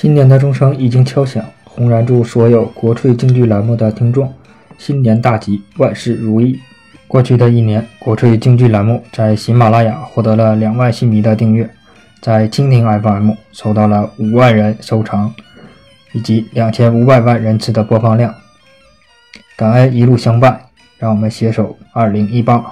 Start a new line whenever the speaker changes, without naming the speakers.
新年的钟声已经敲响，红燃祝所有国粹京剧栏目的听众新年大吉，万事如意。过去的一年，国粹京剧栏目在喜马拉雅获得了两万新迷的订阅，在蜻蜓 FM 收到了五万人收藏，以及两千五百万人次的播放量。感恩一路相伴，让我们携手二零一八。